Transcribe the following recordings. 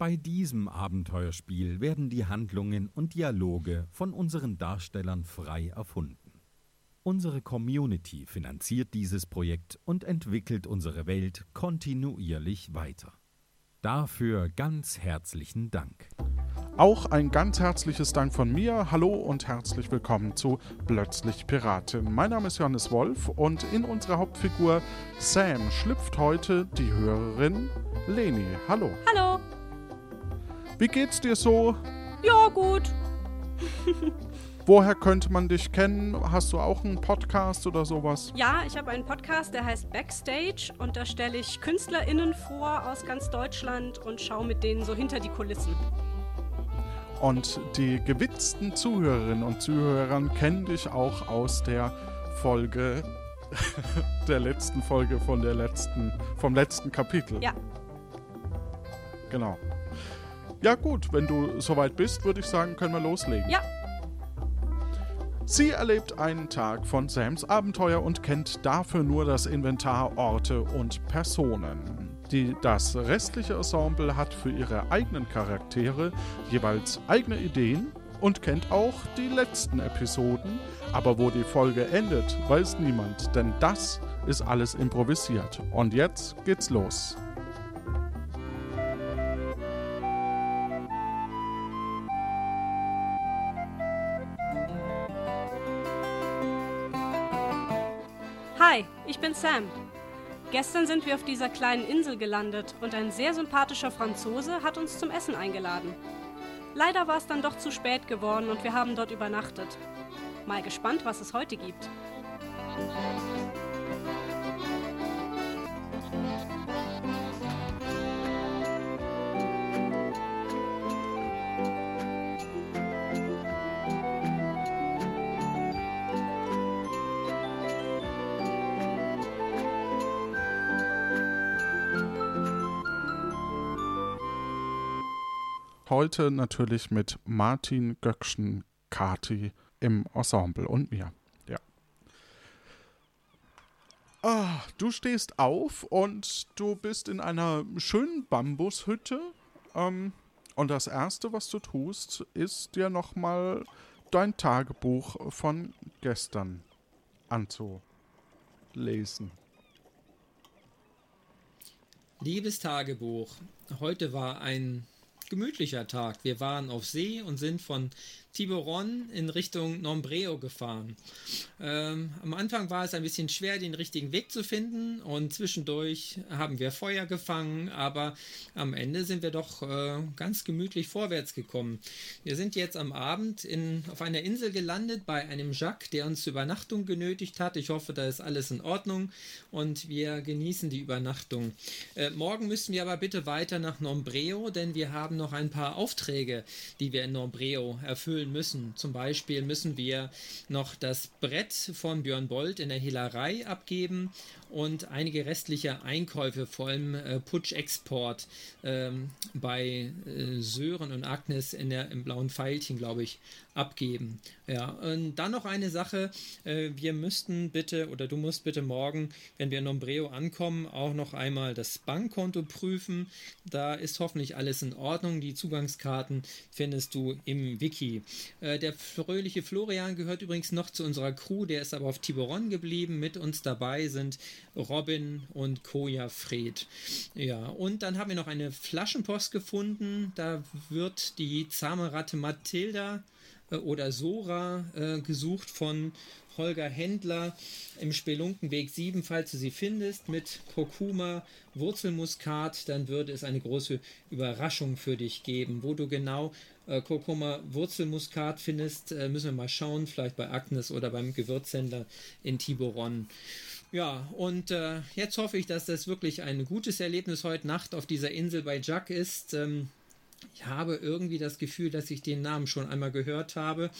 Bei diesem Abenteuerspiel werden die Handlungen und Dialoge von unseren Darstellern frei erfunden. Unsere Community finanziert dieses Projekt und entwickelt unsere Welt kontinuierlich weiter. Dafür ganz herzlichen Dank. Auch ein ganz herzliches Dank von mir. Hallo und herzlich willkommen zu Plötzlich Piratin. Mein Name ist Johannes Wolf und in unserer Hauptfigur Sam schlüpft heute die Hörerin Leni. Hallo. Hallo. Wie geht's dir so? Ja, gut. Woher könnte man dich kennen? Hast du auch einen Podcast oder sowas? Ja, ich habe einen Podcast, der heißt Backstage und da stelle ich KünstlerInnen vor aus ganz Deutschland und schaue mit denen so hinter die Kulissen. Und die gewitzten Zuhörerinnen und Zuhörer kennen dich auch aus der Folge, der letzten Folge von der letzten, vom letzten Kapitel. Ja. Genau. Ja gut, wenn du soweit bist, würde ich sagen, können wir loslegen. Ja. Sie erlebt einen Tag von Sams Abenteuer und kennt dafür nur das Inventar, Orte und Personen. Die, das restliche Ensemble hat für ihre eigenen Charaktere jeweils eigene Ideen und kennt auch die letzten Episoden, aber wo die Folge endet, weiß niemand, denn das ist alles improvisiert. Und jetzt geht's los. Hi, ich bin Sam. Gestern sind wir auf dieser kleinen Insel gelandet und ein sehr sympathischer Franzose hat uns zum Essen eingeladen. Leider war es dann doch zu spät geworden und wir haben dort übernachtet. Mal gespannt, was es heute gibt. Heute natürlich mit Martin Göckchen Kati im Ensemble und mir. Ja. Ah, du stehst auf und du bist in einer schönen Bambushütte. Ähm, und das Erste, was du tust, ist dir nochmal dein Tagebuch von gestern anzulesen. Liebes Tagebuch, heute war ein gemütlicher Tag. Wir waren auf See und sind von Tiburon in Richtung Nombreo gefahren. Ähm, am Anfang war es ein bisschen schwer, den richtigen Weg zu finden und zwischendurch haben wir Feuer gefangen, aber am Ende sind wir doch äh, ganz gemütlich vorwärts gekommen. Wir sind jetzt am Abend in, auf einer Insel gelandet bei einem Jacques, der uns zur Übernachtung genötigt hat. Ich hoffe, da ist alles in Ordnung und wir genießen die Übernachtung. Äh, morgen müssen wir aber bitte weiter nach Nombreo, denn wir haben noch ein paar Aufträge, die wir in Nombreo erfüllen erfüllen müssen. Zum Beispiel müssen wir noch das Brett von Björn Bold in der Hehlerei abgeben und einige restliche Einkäufe, vor allem äh, Putsch-Export ähm, bei äh, Sören und Agnes in der, im blauen Pfeilchen, glaube ich, abgeben. Ja, und dann noch eine Sache, äh, wir müssten bitte oder du musst bitte morgen, wenn wir in Nombreo ankommen, auch noch einmal das Bankkonto prüfen. Da ist hoffentlich alles in Ordnung. Die Zugangskarten findest du im Wiki. Äh, der fröhliche Florian gehört übrigens noch zu unserer Crew, der ist aber auf Tiburon geblieben. Mit uns dabei sind Robin und Koja Fred. Ja, und dann haben wir noch eine Flaschenpost gefunden. Da wird die zahme Ratte Mathilda oder Sora äh, gesucht von Holger Händler im Spelunkenweg 7, falls du sie findest, mit Kurkuma, Wurzelmuskat, dann würde es eine große Überraschung für dich geben. Wo du genau äh, Kurkuma, Wurzelmuskat findest, äh, müssen wir mal schauen, vielleicht bei Agnes oder beim Gewürzhändler in Tiburon. Ja, und äh, jetzt hoffe ich, dass das wirklich ein gutes Erlebnis heute Nacht auf dieser Insel bei Jack ist. Ähm, ich habe irgendwie das Gefühl, dass ich den Namen schon einmal gehört habe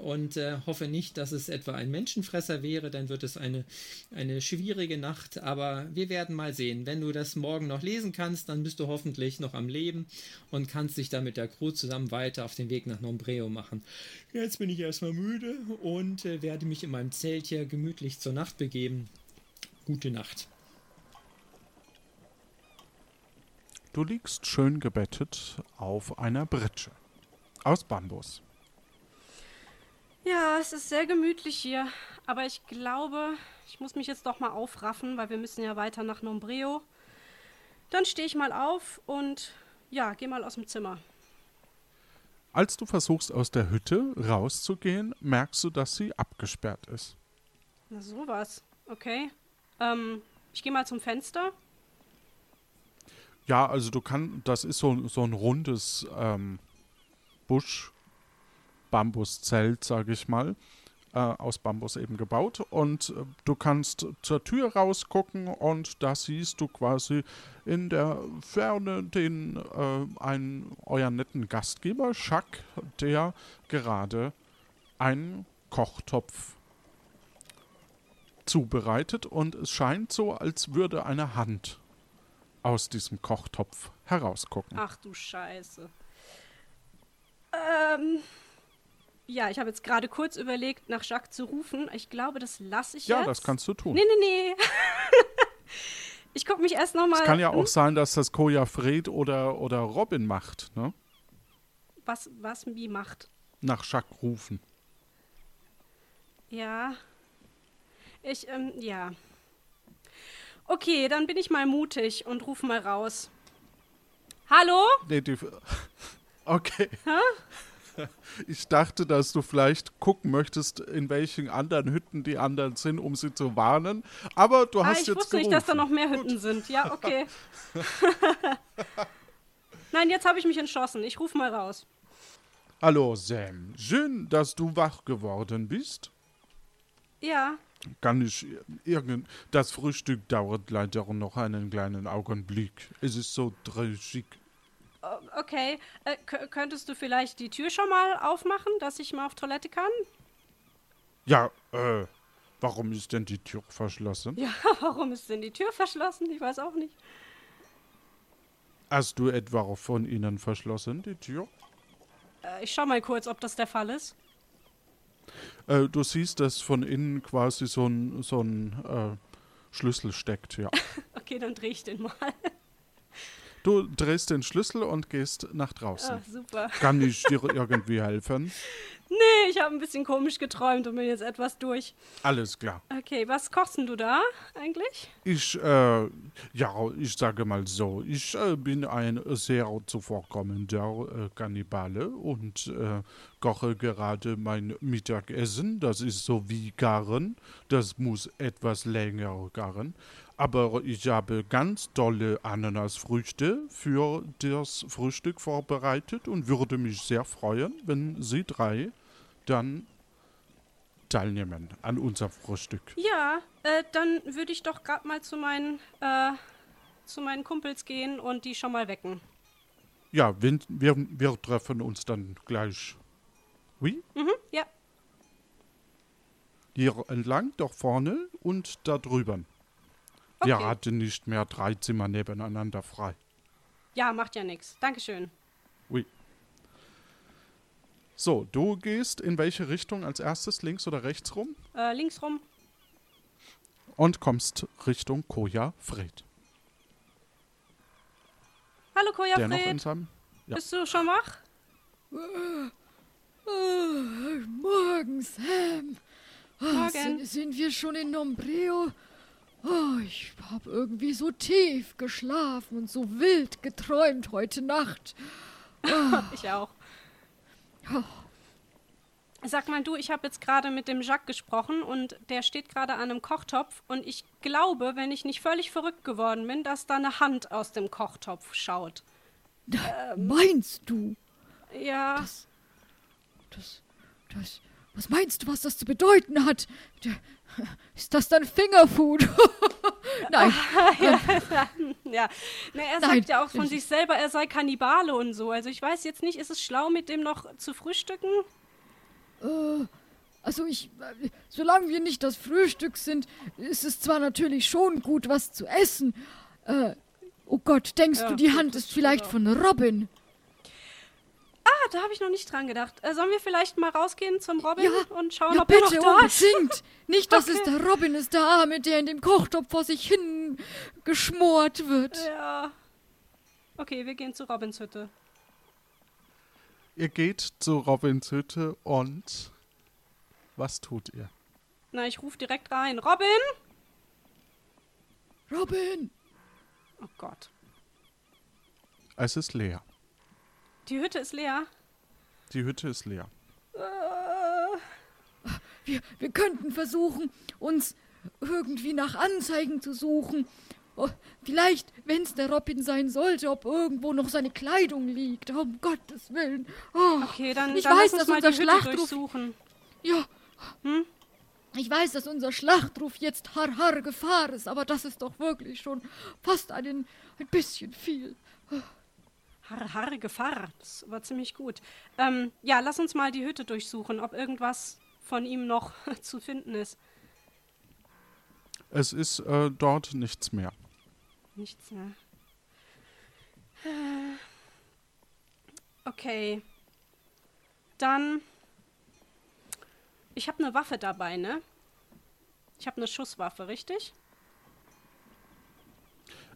und äh, hoffe nicht, dass es etwa ein Menschenfresser wäre, dann wird es eine, eine schwierige Nacht, aber wir werden mal sehen. Wenn du das morgen noch lesen kannst, dann bist du hoffentlich noch am Leben und kannst dich dann mit der Crew zusammen weiter auf den Weg nach Nombreo machen. Jetzt bin ich erstmal müde und äh, werde mich in meinem Zelt hier gemütlich zur Nacht begeben. Gute Nacht. Du liegst schön gebettet auf einer Britsche aus Bambus. Ja, es ist sehr gemütlich hier. Aber ich glaube, ich muss mich jetzt doch mal aufraffen, weil wir müssen ja weiter nach Nombreo. Dann stehe ich mal auf und ja, geh mal aus dem Zimmer. Als du versuchst, aus der Hütte rauszugehen, merkst du, dass sie abgesperrt ist. Na sowas. Okay. Ähm, ich gehe mal zum Fenster. Ja, also du kannst, das ist so, so ein rundes ähm, Busch, Bambuszelt, sage ich mal, äh, aus Bambus eben gebaut. Und äh, du kannst zur Tür rausgucken und da siehst du quasi in der Ferne den äh, einen euren netten Gastgeber, Schack, der gerade einen Kochtopf zubereitet und es scheint so, als würde eine Hand aus diesem Kochtopf herausgucken. Ach du Scheiße. Ähm. Ja, ich habe jetzt gerade kurz überlegt, nach Jacques zu rufen. Ich glaube, das lasse ich ja, jetzt. das kannst du tun. Nee, nee, nee. ich gucke mich erst nochmal. Es kann ja auch sein, dass das Koja Fred oder, oder Robin macht, ne? Was, was wie macht? Nach Jacques rufen. Ja. Ich, ähm, ja. Okay, dann bin ich mal mutig und ruf mal raus. Hallo? Nee, die, okay. Ich dachte, dass du vielleicht gucken möchtest, in welchen anderen Hütten die anderen sind, um sie zu warnen. Aber du Ah, hast ich jetzt wusste nicht, gerufen. dass da noch mehr Hütten sind. Ja, okay. Nein, jetzt habe ich mich entschlossen. Ich ruf mal raus. Hallo Sam, schön, dass du wach geworden bist. Ja, Kann ich irgend... Das Frühstück dauert leider noch einen kleinen Augenblick. Es ist so dreschig. o- okay. Äh, kö- könntest du vielleicht die Tür schon mal aufmachen, dass ich mal auf Toilette kann? Ja, äh, warum ist denn die Tür verschlossen? Ja, warum ist denn die Tür verschlossen? Ich weiß auch nicht. Hast du etwa von ihnen verschlossen, die Tür? Äh, ich schau mal kurz, ob das der Fall ist. Äh, du siehst, dass von innen quasi so ein, so ein äh, Schlüssel steckt, ja. Okay, dann drehe ich den mal. Du drehst den Schlüssel und gehst nach draußen. Ah, super. Kann ich dir irgendwie helfen? Nee, ich habe ein bisschen komisch geträumt und bin jetzt etwas durch. Alles klar. Okay, was kochst du da eigentlich? Ich, äh, ja, ich sage mal so, ich äh, bin ein sehr zuvorkommender äh, Kannibale und äh, koche gerade mein Mittagessen. Das ist so wie garen. Das muss etwas länger garen. Aber ich habe ganz tolle Ananasfrüchte für das Frühstück vorbereitet und würde mich sehr freuen, wenn Sie drei dann teilnehmen an unserem Frühstück. Ja, äh, dann würde ich doch gerade mal zu meinen, äh, zu meinen Kumpels gehen und die schon mal wecken. Ja, wir, wir, wir treffen uns dann gleich. Wie? Mhm, ja. Hier entlang, da vorne und da drüben. Wir Okay. hatten nicht mehr drei Zimmer nebeneinander frei. Ja, macht ja nichts. Dankeschön. Oui. So, du gehst in welche Richtung als erstes, links oder rechts rum? Äh, links rum. Und kommst Richtung Koja Fred. Hallo Koja der noch in Fred. seinem. ja. Bist du schon wach? Morgen, Sam. Oh, Morgen. Sind, sind wir schon in Nombreo? Oh, ich habe irgendwie so tief geschlafen und so wild geträumt heute Nacht. Ich auch. Oh. Sag mal du, ich habe jetzt gerade mit dem Jacques gesprochen und der steht gerade an einem Kochtopf und ich glaube, wenn ich nicht völlig verrückt geworden bin, dass da eine Hand aus dem Kochtopf schaut. Meinst du? Ja, Das, das, das, was meinst du, was das zu bedeuten hat? Ist das dann Fingerfood? Nein, ja. Na, er Nein, sagt ja auch von ich- sich selber, er sei Kannibale und so. Also ich weiß jetzt nicht, ist es schlau, mit dem noch zu frühstücken? also ich, äh, solange wir nicht das Frühstück sind, ist es zwar natürlich schon gut, was zu essen. Äh, oh Gott, denkst Ja, du, die Hand ist vielleicht von Robin? Ah, da habe ich noch nicht dran gedacht. Äh, sollen wir vielleicht mal rausgehen zum Robin Ja, und schauen, ja, ob er noch bitte, da ist? unbedingt. Nicht, dass es Okay. der Robin ist, der Arme, der in dem Kochtopf vor sich hin geschmort wird. Ja. Okay, wir gehen zu Robins Hütte. Ihr geht zu Robins Hütte und was tut ihr? Na, ich rufe direkt rein. Robin! Robin! Oh Gott. Es ist leer. Die Hütte ist leer. Die Hütte ist leer. Äh, Wir, wir könnten versuchen, uns irgendwie nach Anzeigen zu suchen. Oh, vielleicht, wenn es der Robin sein sollte, ob irgendwo noch seine Kleidung liegt. Um Gottes Willen. Oh, okay, dann, ich dann weiß, lass uns dass mal unser die Hütte Schlachtruf durchsuchen. Ja. Hm? Ich weiß, dass unser Schlachtruf jetzt Har Har Gefahr ist, aber das ist doch wirklich schon fast einen, ein bisschen viel. Harre, harre, Gefahr. Das war ziemlich gut. Ähm, ja, lass uns mal die Hütte durchsuchen, ob irgendwas von ihm noch zu finden ist. Es ist äh, dort nichts mehr. Nichts mehr. Äh, Okay. Dann. Ich habe eine Waffe dabei, ne? Ich habe eine Schusswaffe, richtig?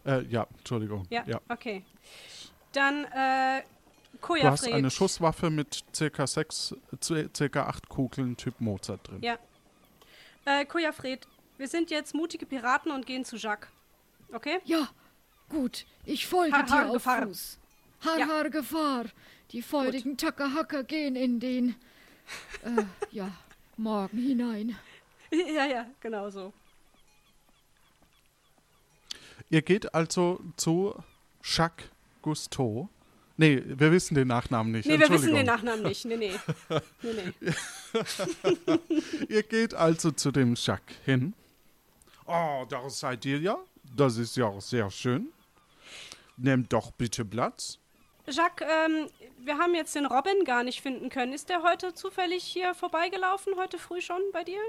Äh, ja, Entschuldigung. Ja. ja. Okay. Dann, äh, Du hast Kojafred. eine Schusswaffe mit circa sechs, circa acht Kugeln Typ Mozart drin. Ja. Äh, Kojafred, wir sind jetzt mutige Piraten und gehen zu Jacques. Okay? Ja, gut, ich folge Har, har, dir auf Gefahr. Fuß. Har, Ja. har, Gefahr. Die feurigen Tackerhacker gehen in den, äh, ja, Morgen hinein. ja, ja, genau so. Ihr geht also zu Jacques Cousteau. Nee, wir wissen den Nachnamen nicht. Nee, wir wissen den Nachnamen nicht. Nee, nee. nee, nee. Ihr geht also zu dem Jacques hin. Oh, da seid ihr ja. Das ist ja sehr schön. Nehmt doch bitte Platz. Jacques, ähm, wir haben jetzt den Robin gar nicht finden können. Ist der heute zufällig hier vorbeigelaufen, heute früh schon bei dir?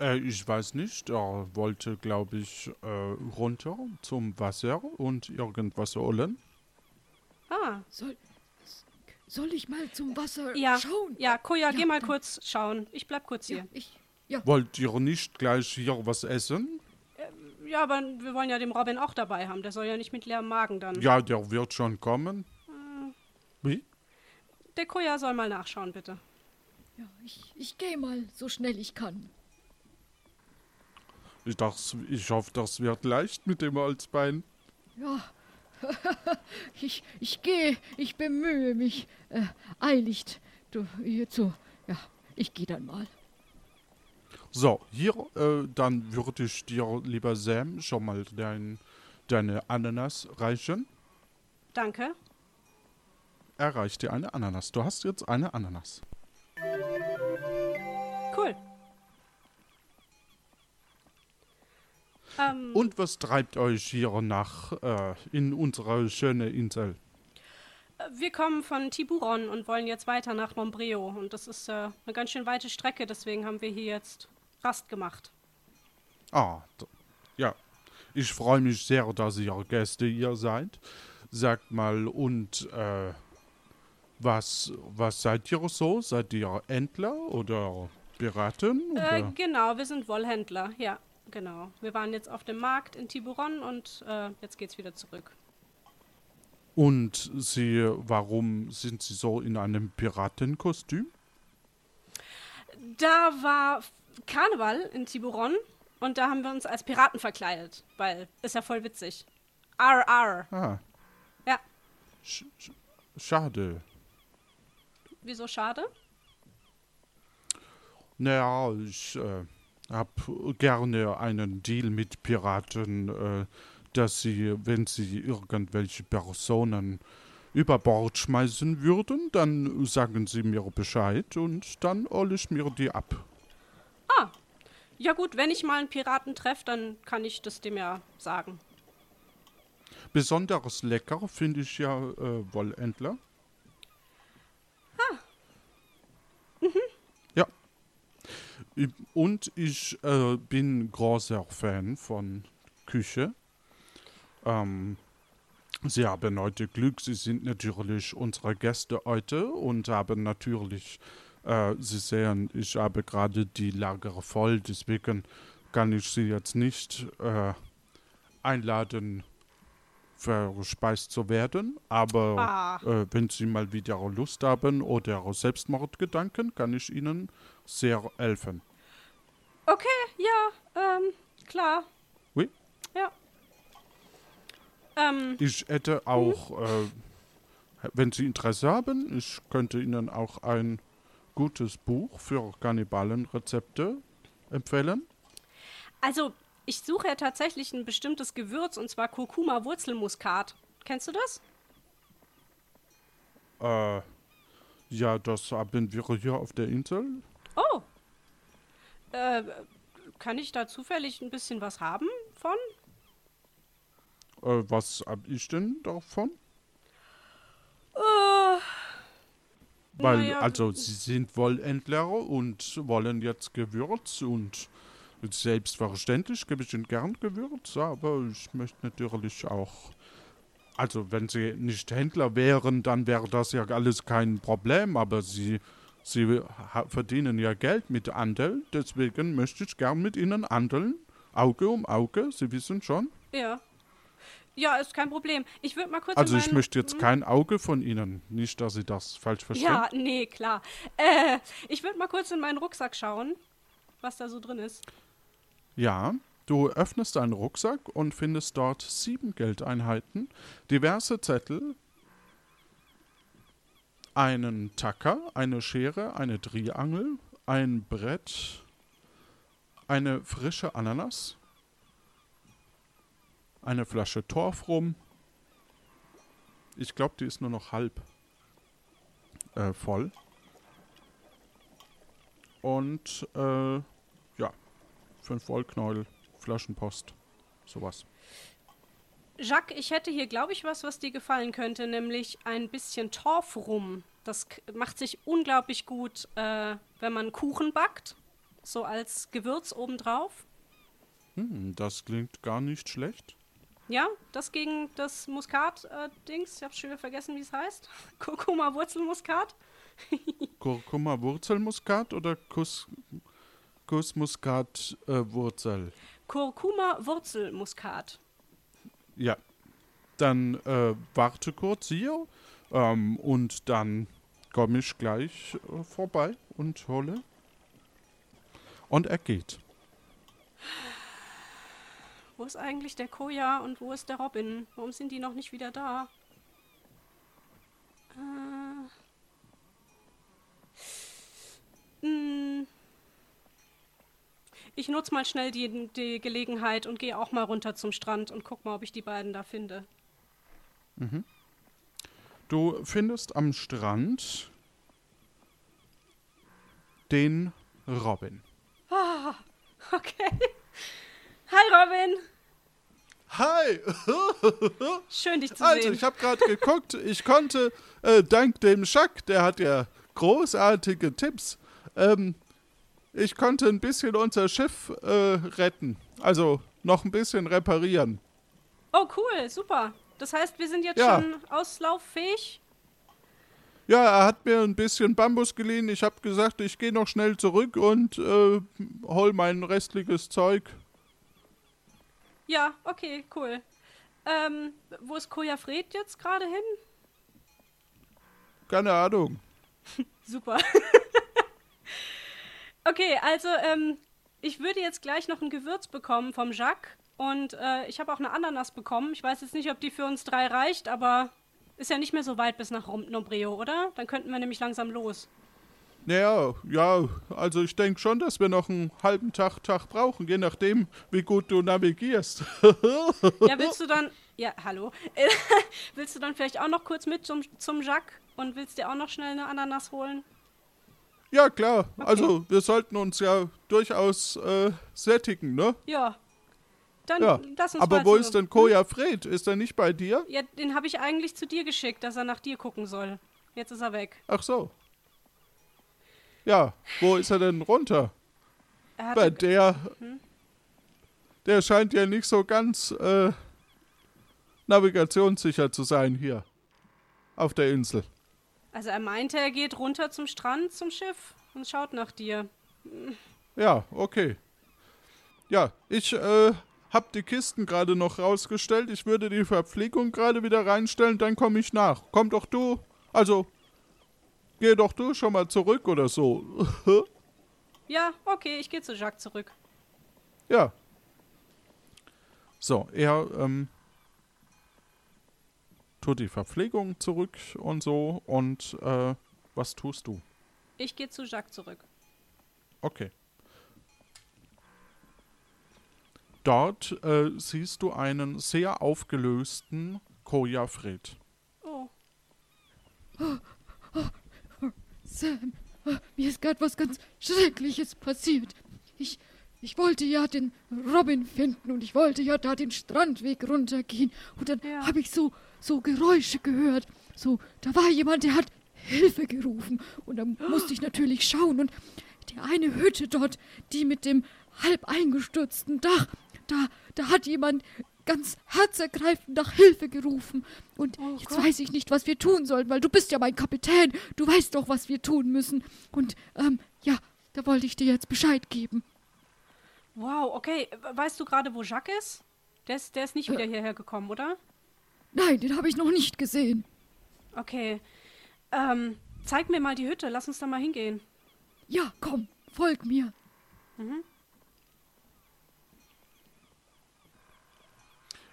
Äh, ich weiß nicht. Er wollte, glaube ich, äh, runter zum Wasser und irgendwas holen. Ah, Soll, soll ich mal zum Wasser ja. schauen? Ja, Koja, Ja, geh mal kurz schauen. Ich bleib kurz Ja, hier. ich, ja, Wollt ihr nicht gleich hier was essen? Ja, aber wir wollen ja den Robin auch dabei haben. Der soll ja nicht mit leerem Magen dann. Ja, der wird schon kommen. Wie? Der Koja soll mal nachschauen, bitte. ja, ich, ich gehe mal so schnell ich kann. Ich, dachte, ich hoffe, das wird leicht mit dem Holzbein. Ja, ich, ich gehe, ich bemühe mich äh, eilig du, hierzu. Ja, ich gehe dann mal. So, hier, äh, dann würde ich dir, lieber Sam, schon mal dein, deine Ananas reichen. Danke. Er reicht dir eine Ananas. Du hast jetzt eine Ananas. Cool. Ähm, Und was treibt euch hier nach äh, in unsere schöne Insel? wir kommen von Tiburon und wollen jetzt weiter nach Mombreo. Und das ist äh, eine ganz schön weite Strecke, deswegen haben wir hier jetzt Rast gemacht. Ah, ja. Ich freue mich sehr, dass ihr Gäste hier seid. Sagt mal, und äh, was, was seid ihr so? Seid ihr Entler oder Piraten? Äh, Oder? genau, wir sind Wollhändler, ja, genau. Wir waren jetzt auf dem Markt in Tiburon und äh, jetzt geht's wieder zurück. Und sie, warum sind sie so in einem Piratenkostüm? Da war Karneval in Tiburon und da haben wir uns als Piraten verkleidet, weil ist ja voll witzig. Arr. Ah, Ja, sch sch schade. wieso schade? Naja, ich äh, hab gerne einen Deal mit Piraten, äh, dass sie, wenn sie irgendwelche Personen über Bord schmeißen würden, dann sagen sie mir Bescheid und dann hole ich mir die ab. Ah, ja gut, wenn ich mal einen Piraten treffe, dann kann ich das dem ja sagen. Besonders lecker finde ich ja äh, Wollentler. Ja. I- Und ich äh, bin großer Fan von Küche. Ähm, Sie haben heute Glück, Sie sind natürlich unsere Gäste heute und haben natürlich, äh, Sie sehen, ich habe gerade die Lager voll, deswegen kann ich Sie jetzt nicht äh, einladen verspeist zu werden. Aber Ah. äh, wenn Sie mal wieder Lust haben oder Selbstmordgedanken, kann ich Ihnen sehr helfen. Okay, ja, ähm, klar. Oui. Ja. Ähm, Ich hätte auch, äh, wenn Sie Interesse haben, ich könnte Ihnen auch ein gutes Buch für Kannibalenrezepte empfehlen. also, ich suche ja tatsächlich ein bestimmtes Gewürz und zwar Kurkuma Wurzelmuskat. Kennst du das? Äh, ja, das haben wir hier auf der Insel. Oh. Äh, kann ich da zufällig ein bisschen was haben von? Äh, was hab ich denn davon? Äh, Weil, Naja, also, Sie sind Wollhändler und wollen jetzt Gewürz und selbstverständlich gebe ich Ihnen gern Gewürz, aber ich möchte natürlich auch. Also, wenn Sie nicht Händler wären, dann wäre das ja alles kein Problem, aber Sie, Sie verdienen ja Geld mit Handel, deswegen möchte ich gern mit Ihnen handeln. Auge um Auge, Sie wissen schon. ja. Ja, ist kein Problem. Ich würde mal kurz Also ich möchte jetzt kein Auge von Ihnen. Nicht, dass Sie das falsch verstehen. Ja, nee, klar. Äh, ich würde mal kurz in meinen Rucksack schauen, was da so drin ist. Ja, du öffnest deinen Rucksack und findest dort sieben Geldeinheiten, diverse Zettel, einen Tacker, eine Schere, eine Triangel, ein Brett, eine frische Ananas, eine Flasche Torfrum. Ich glaube, die ist nur noch halb äh, voll. Und äh, fünf Wollknäuel, Flaschenpost, sowas. Jacques, ich hätte hier, glaube ich, was, was dir gefallen könnte, nämlich ein bisschen Torfrum. Das k- macht sich unglaublich gut, äh, wenn man Kuchen backt, so als Gewürz obendrauf. Hm, das klingt gar nicht schlecht. Ja, das gegen das Muskat-Dings, ich habe schon wieder vergessen, wie es heißt. Kurkuma-Wurzelmuskat. Kurkuma Wurzelmuskat oder Kuss, Kussmuskat äh, Wurzel? Kurkuma-Wurzelmuskat. Ja. Dann äh, warte kurz hier ähm, und dann komme ich gleich äh, vorbei und hole. Und er geht. Wo ist eigentlich der Koja und wo ist der Robin? Warum sind die noch nicht wieder da? Äh. Hm. Ich nutze mal schnell die, die Gelegenheit und gehe auch mal runter zum Strand und guck mal, ob ich die beiden da finde. Du findest am Strand den Robin. Okay. Hi Robin. Hi! Schön dich zu Also, sehen. ich habe gerade geguckt, ich konnte äh, dank dem Schack, der hat ja großartige Tipps, ähm, ich konnte ein bisschen unser Schiff äh, retten. Also noch ein bisschen reparieren. Oh cool, super. Das heißt, wir sind jetzt Ja. schon auslauffähig? Ja, er hat mir ein bisschen Bambus geliehen. Ich habe gesagt, ich gehe noch schnell zurück und äh, hol mein restliches Zeug. Ja, okay, cool. Ähm, wo ist Koja Fred jetzt gerade hin? Keine Ahnung. Super. okay, also ähm, ich würde jetzt gleich noch ein Gewürz bekommen vom Jacques und äh, ich habe auch eine Ananas bekommen. Ich weiß jetzt nicht, ob die für uns drei reicht, aber ist ja nicht mehr so weit bis nach Nombreo, oder? Dann könnten wir nämlich langsam los. Naja, ja, also ich denke schon, dass wir noch einen halben Tag, Tag brauchen, je nachdem, wie gut du navigierst. Ja, willst du dann. Ja, hallo. Willst du dann vielleicht auch noch kurz mit zum, zum Jacques und willst dir auch noch schnell eine Ananas holen? Ja, klar. Also, wir sollten uns ja durchaus äh, sättigen, ne? Ja. Dann Ja. lass uns Aber mal wo so- ist denn Koja Fred? Ist er nicht bei dir? Ja, den habe ich eigentlich zu dir geschickt, dass er nach dir gucken soll. Jetzt ist er weg. Ach so. Ja, wo ist er denn runter? Er Bei der. Der scheint ja nicht so ganz äh, navigationssicher zu sein hier. Auf der Insel. Also er meinte, er geht runter zum Strand, zum Schiff und schaut nach dir. Ja, okay. Ja, ich äh, hab die Kisten gerade noch rausgestellt. Ich würde die Verpflegung gerade wieder reinstellen, dann komme ich nach. Komm doch du. Also, geh doch du schon mal zurück oder so. Ja, okay, ich gehe zu Jacques zurück. ja. So, er ähm, tut die Verpflegung zurück und so. Und äh, was tust du? Ich gehe zu Jacques zurück. Okay. Dort äh, siehst du einen sehr aufgelösten Koja Fred. Oh, Sam, äh, mir ist gerade was ganz Schreckliches passiert. Ich, ich wollte ja den Robin finden und ich wollte ja da den Strandweg runtergehen. Und dann Ja. habe ich so, so Geräusche gehört. So, da war jemand, der hat Hilfe gerufen. Und dann musste ich natürlich schauen. Und die eine Hütte dort, die mit dem halb eingestürzten Dach, da, da hat jemand ganz herzergreifend nach Hilfe gerufen. Und Oh jetzt Gott. weiß ich nicht, was wir tun sollen, weil du bist ja mein Kapitän. Du weißt doch, was wir tun müssen. Und, ähm, ja, da wollte ich dir jetzt Bescheid geben. wow, okay. Weißt du gerade, wo Jacques ist? Der ist, der ist nicht wieder hierher gekommen, oder? Nein, den habe ich noch nicht gesehen. Okay. Ähm, zeig mir mal die Hütte. Lass uns da mal hingehen. Ja, komm, folg mir.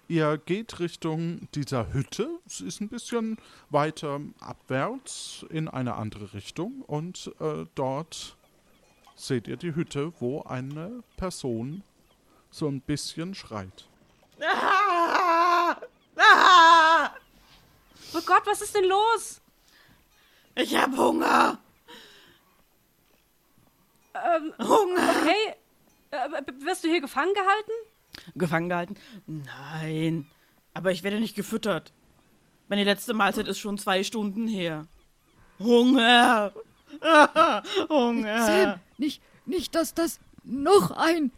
Ihr geht Richtung dieser Hütte. Es ist ein bisschen weiter abwärts in eine andere Richtung. Und äh, dort seht ihr die Hütte, wo eine Person so ein bisschen schreit. Ah! Ah! Oh Gott, was ist denn los? Ich hab Hunger. Ähm, Hunger. okay. Äh, wirst du hier gefangen gehalten? Gefangen gehalten? Nein. Aber ich werde nicht gefüttert. Meine letzte Mahlzeit ist schon zwei Stunden her. Hunger. Ah, Hunger. Sam, nicht, nicht, dass das noch ein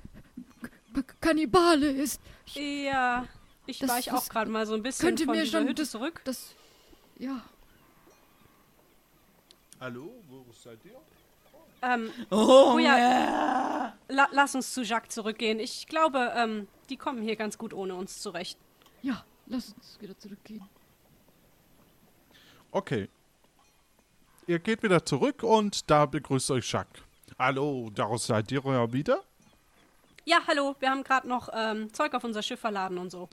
K Kannibale ist. Ja. Ich Das- weiche auch das gerade mal so ein bisschen könnte von mir dieser schon Hütte das- zurück. Das, ja. Hallo, wo seid ihr? Ähm, Hunger. la lass uns zu Jacques zurückgehen. Ich glaube, ähm, die kommen hier ganz gut ohne uns zurecht. Ja, lass uns wieder zurückgehen. Okay. Ihr geht wieder zurück und da begrüßt euch Jacques. Hallo, da seid ihr ja wieder? Ja, hallo. Wir haben gerade noch ähm, Zeug auf unser Schiff verladen und so.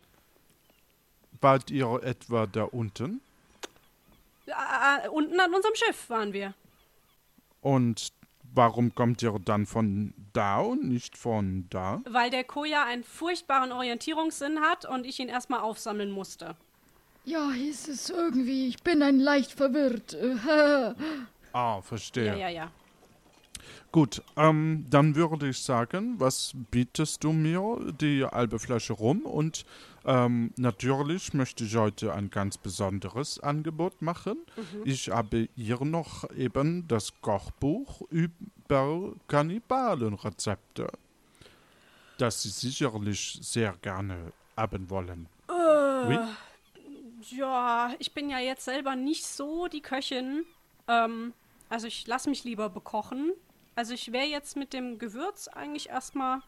Wart ihr etwa da unten? Äh, äh, unten an unserem Schiff waren wir. Und warum kommt ihr dann von da und nicht von da? Weil der Koja einen furchtbaren Orientierungssinn hat und ich ihn erstmal aufsammeln musste. Ja, hieß es irgendwie. Ich bin ein leicht verwirrt. Ah, verstehe. Ja, ja, ja. Gut, ähm, dann würde ich sagen, was bietest du mir? Die halbe Flasche rum und ähm, natürlich möchte ich heute ein ganz besonderes Angebot machen. Ich habe hier noch eben das Kochbuch über Kannibalenrezepte, das Sie sicherlich sehr gerne haben wollen. Oui? Ja, ich bin ja jetzt selber nicht so die Köchin. Ähm, also ich lasse mich lieber bekochen. Also ich wäre jetzt mit dem Gewürz eigentlich erstmal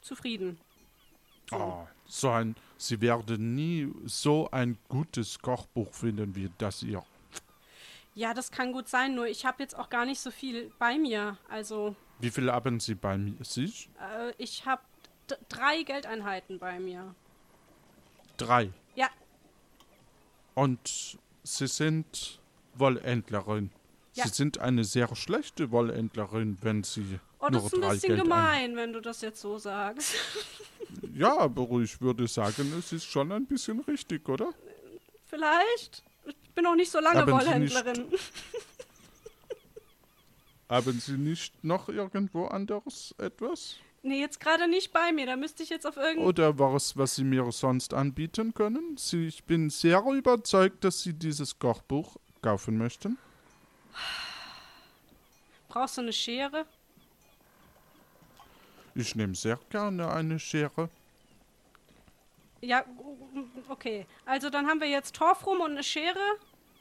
zufrieden. Oh, so ein, Sie werden nie so ein gutes Kochbuch finden wie das hier. Ja, das kann gut sein, nur ich habe jetzt auch gar nicht so viel bei mir. Also Wie viel haben Sie bei mir- sich? äh, ich habe drei Geldeinheiten bei mir. Drei. Ja, Und Sie sind Wollhändlerin. Ja. Sie sind eine sehr schlechte Wollhändlerin, wenn Sie oh, das nur ist ein bisschen Geld ein- gemein, wenn du das jetzt so sagst. Ja, aber ich würde sagen, es ist schon ein bisschen richtig, oder? Vielleicht. Ich bin noch nicht so lange Haben Sie nicht- Wollhändlerin. Haben Sie nicht noch irgendwo anderes etwas? Nee, jetzt gerade nicht bei mir. Da müsste ich jetzt auf irgendein. Oder was, was Sie mir sonst anbieten können? Sie, ich bin sehr überzeugt, dass Sie dieses Kochbuch kaufen möchten. Brauchst du eine Schere? Ich nehme sehr gerne eine Schere. Ja, okay. Also dann haben wir jetzt Torf rum und eine Schere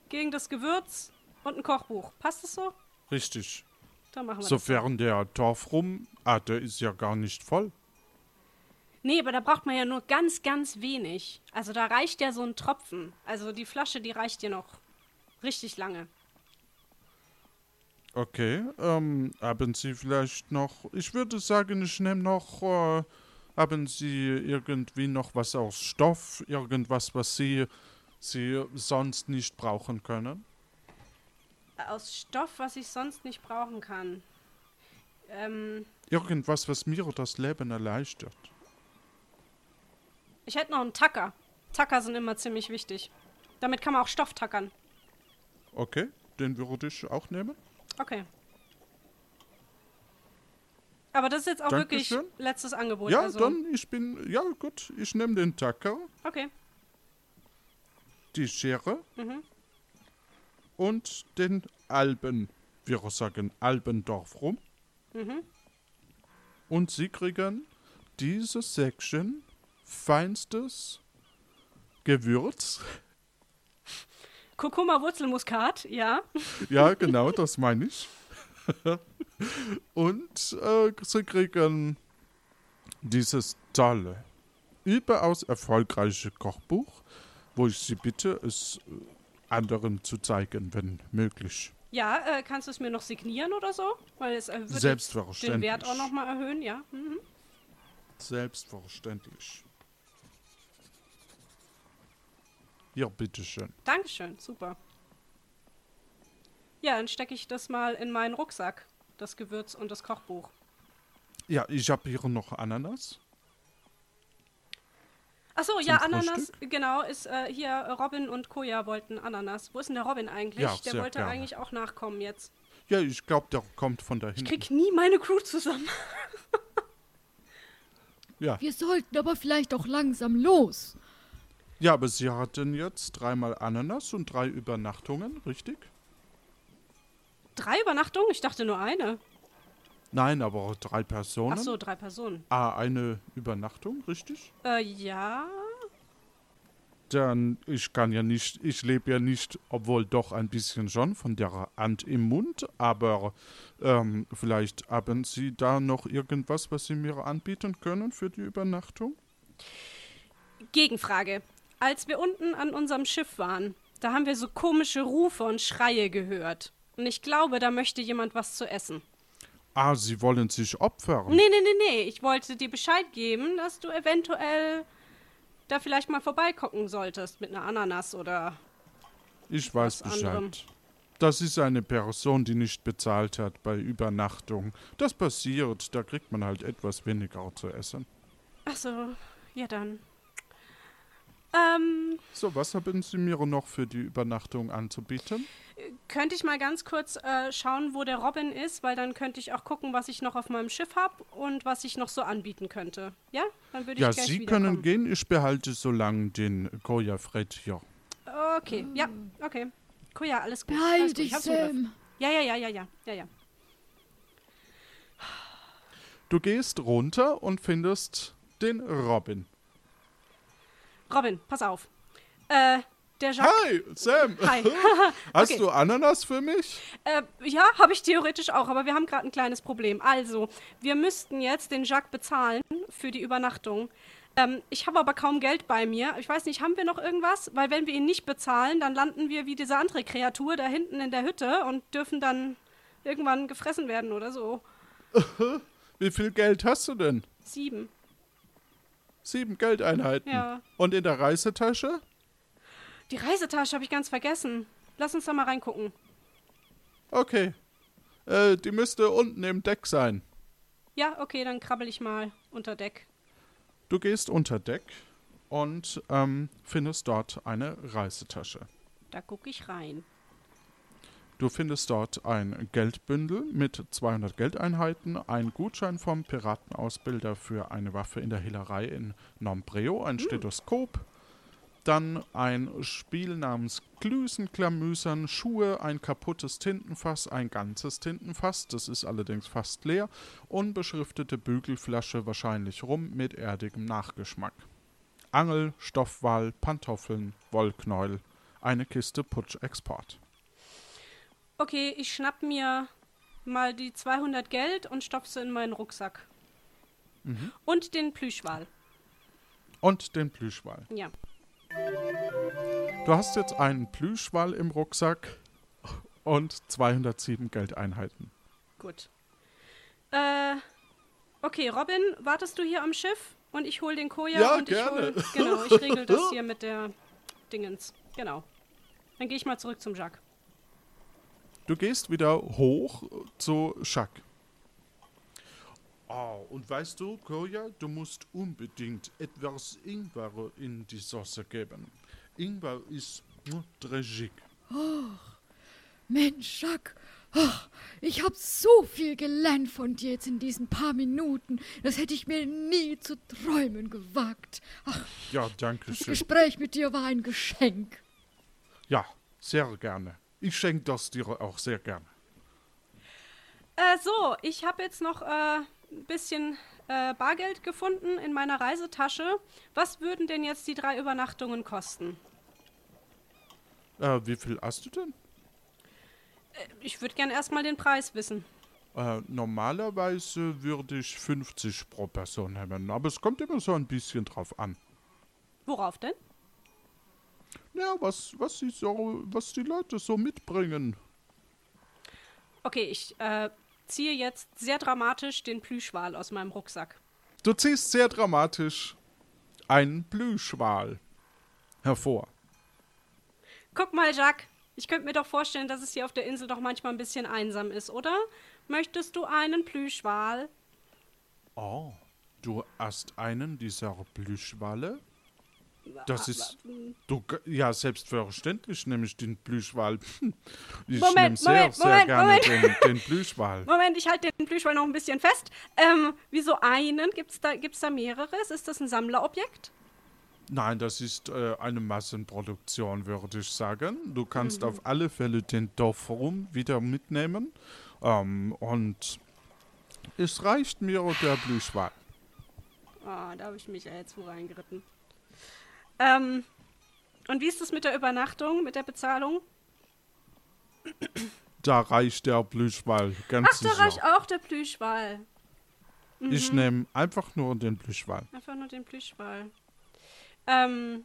gegen das Gewürz und ein Kochbuch. Passt das so? Richtig. Dann machen wir das. Sofern der Torf rum. Ah, der ist ja gar nicht voll. Nee, aber da braucht man ja nur ganz, ganz wenig. Also da reicht ja so ein Tropfen. Also die Flasche, die reicht dir noch richtig lange. Okay, ähm, haben Sie vielleicht noch, ich würde sagen, ich nehme noch, äh, haben Sie irgendwie noch was aus Stoff, irgendwas, was Sie, Sie sonst nicht brauchen können? Aus Stoff, was ich sonst nicht brauchen kann. Ähm, Irgendwas, was mir das Leben erleichtert. ich hätte noch einen Tacker. Tacker sind immer ziemlich wichtig. Damit kann man auch Stoff tackern. Okay, den würde ich auch nehmen. Okay. Aber das ist jetzt auch Dankeschön. wirklich letztes Angebot. Ja, also. dann, ich bin, ja gut, ich nehme den Tacker, Okay. die Schere Mhm. und den Alben, wir sagen Albendorf rum. Mhm. Und Sie kriegen dieses Säckchen feinstes Gewürz. Kurkuma Wurzelmuskat, ja. Ja, genau, das meine ich. Und äh, Sie kriegen dieses tolle, überaus erfolgreiche Kochbuch, wo ich Sie bitte, es äh, anderen zu zeigen, wenn möglich. Ja, äh, kannst du es mir noch signieren oder so? Weil es äh, würde den Wert auch nochmal erhöhen, ja. Mhm. Selbstverständlich. Ja, bitteschön. Dankeschön, super. Ja, dann stecke ich das mal in meinen Rucksack, das Gewürz und das Kochbuch. Ja, ich habe hier noch Ananas. Achso, ja, Ananas, Frühstück? genau, ist äh, hier Robin und Koja wollten Ananas. Wo ist denn der Robin eigentlich? Ja, der sehr wollte gerne. eigentlich auch nachkommen jetzt. Ja, ich glaube, der kommt von da Ich hinten. krieg nie meine Crew zusammen. Ja. Wir sollten aber vielleicht auch langsam los. Ja, aber Sie hatten jetzt dreimal Ananas und drei Übernachtungen, richtig? Drei Übernachtungen? Ich dachte nur eine. Nein, aber drei Personen. Achso, drei Personen. Ah, eine Übernachtung, richtig? Äh, ja. Dann, ich kann ja nicht, ich lebe ja nicht, obwohl doch ein bisschen schon von der Hand im Mund, aber ähm, vielleicht haben Sie da noch irgendwas, was Sie mir anbieten können für die Übernachtung? Gegenfrage. Als wir unten an unserem Schiff waren, da haben wir so komische Rufe und Schreie gehört. Und ich glaube, da möchte jemand was zu essen. Ah, Sie wollen sich opfern? Nee, nee, nee, nee. Ich wollte dir Bescheid geben, dass du eventuell da vielleicht mal vorbeigucken solltest mit einer Ananas oder. Ich weiß Bescheid. anderem. Das ist eine Person, die nicht bezahlt hat bei Übernachtung. Das passiert, da kriegt man halt etwas weniger zu essen. Achso, ja dann. Ähm, So, was haben Sie mir noch für die Übernachtung anzubieten? könnte ich mal ganz kurz äh, schauen, wo der Robin ist, weil dann könnte ich auch gucken, was ich noch auf meinem Schiff habe und was ich noch so anbieten könnte. Ja? Dann würde Ja, ich gleich Sie können gehen, ich behalte so lange den Goya Fred hier. Okay, ja, okay. Ja, alles gut. alles Beeil gut. Ich dich. Sam. Ja, ja, ja, ja, ja, ja, ja. Du gehst runter und findest den Robin. Robin, pass auf. Äh, der Jacques. Hi, Sam. Hi. Hast Okay. du Ananas für mich? Äh, ja, habe ich theoretisch auch, aber wir haben gerade ein kleines Problem. Also, wir müssten jetzt den Jacques bezahlen für die Übernachtung. Ähm, ich habe aber kaum Geld bei mir. Ich weiß nicht, haben wir noch irgendwas? Weil wenn wir ihn nicht bezahlen, dann landen wir wie diese andere Kreatur da hinten in der Hütte und dürfen dann irgendwann gefressen werden oder so. Wie viel Geld hast du denn? Sieben. Sieben Geldeinheiten. Ja. Und in der Reisetasche? Die Reisetasche habe ich ganz vergessen. Lass uns da mal reingucken. Okay. Äh, die müsste unten im Deck sein. Ja, okay, dann krabbel ich mal unter Deck. Du gehst unter Deck und ähm, findest dort eine Reisetasche. Da gucke ich rein. Du findest dort ein Geldbündel mit 200 Geldeinheiten, ein Gutschein vom Piratenausbilder für eine Waffe in der Hehlerei in Nombreo, ein Stethoskop, dann ein Spiel namens Klüsenklamüsern, Schuhe, ein kaputtes Tintenfass, ein ganzes Tintenfass, das ist allerdings fast leer, unbeschriftete Bügelflasche, wahrscheinlich rum mit erdigem Nachgeschmack. Angel, Stoffwal, Pantoffeln, Wollknäuel, eine Kiste Putsch-Export. Okay, ich schnapp mir mal die 200 Geld und stopf sie in meinen Rucksack. Und den Plüschwal. Und den Plüschwal. Ja. Du hast jetzt einen Plüschwal im Rucksack und 207 Geldeinheiten. Gut. Äh, okay, Robin, wartest du hier am Schiff? Und ich hol den Koja Ja, und gerne. ich hol. Genau, ich regel das hier mit der Dingens. Genau. Dann gehe ich mal zurück zum Jacques. Du gehst wieder hoch zu Jacques. Oh, und weißt du, Koja, du musst unbedingt etwas Ingwer in die Sauce geben. Ingwer ist mm, dreckig. Mensch, Jacques, ach, ich habe so viel gelernt von dir jetzt in diesen paar Minuten. Das hätte ich mir nie zu träumen gewagt. Ach, Ja, danke das schön. Gespräch mit dir war ein Geschenk. Ja, sehr gerne. Ich schenke das dir auch sehr gerne. Äh, so, ich habe jetzt noch äh, ein bisschen äh, Bargeld gefunden in meiner Reisetasche. Was würden denn jetzt die drei Übernachtungen kosten? Äh, wie viel hast du denn? Ich würde gern erstmal den Preis wissen. Äh, normalerweise würde ich 50 pro Person nehmen, aber es kommt immer so ein bisschen drauf an. Worauf denn? Ja, was, was, sie so, was die Leute so mitbringen. Okay, ich äh, ziehe jetzt sehr dramatisch den Plüschwal aus meinem Rucksack. Du ziehst sehr dramatisch einen Blühschwal hervor. Guck mal, Jacques. Ich könnte mir doch vorstellen, dass es hier auf der Insel doch manchmal ein bisschen einsam ist, oder? Möchtest du einen Plüschwal? Oh, du hast einen dieser Plüschwale? Das ist. Du, ja, selbstverständlich nehme ich den Plüschwal. Ich Moment, nehme sehr, Moment, sehr Moment, gerne Moment. Den, den Plüschwal. Moment, ich halte den Plüschwal noch ein bisschen fest. Ähm, wieso einen? Gibt's da, gibt's da mehrere? Ist das ein Sammlerobjekt? Nein, das ist äh, eine Massenproduktion, würde ich sagen. Du kannst Mhm. auf alle Fälle den Dorfrum wieder mitnehmen. Ähm, und es reicht mir der Blüschwal. Ah, da habe ich mich ja jetzt wo reingeritten. Ähm, und wie ist es mit der Übernachtung, mit der Bezahlung? Da reicht der Blüschwal ganz Ach, da sicher. reicht auch der Plüschwal. Ich nehme einfach nur den Blüschwal. Einfach nur den Plüschwal. Ähm,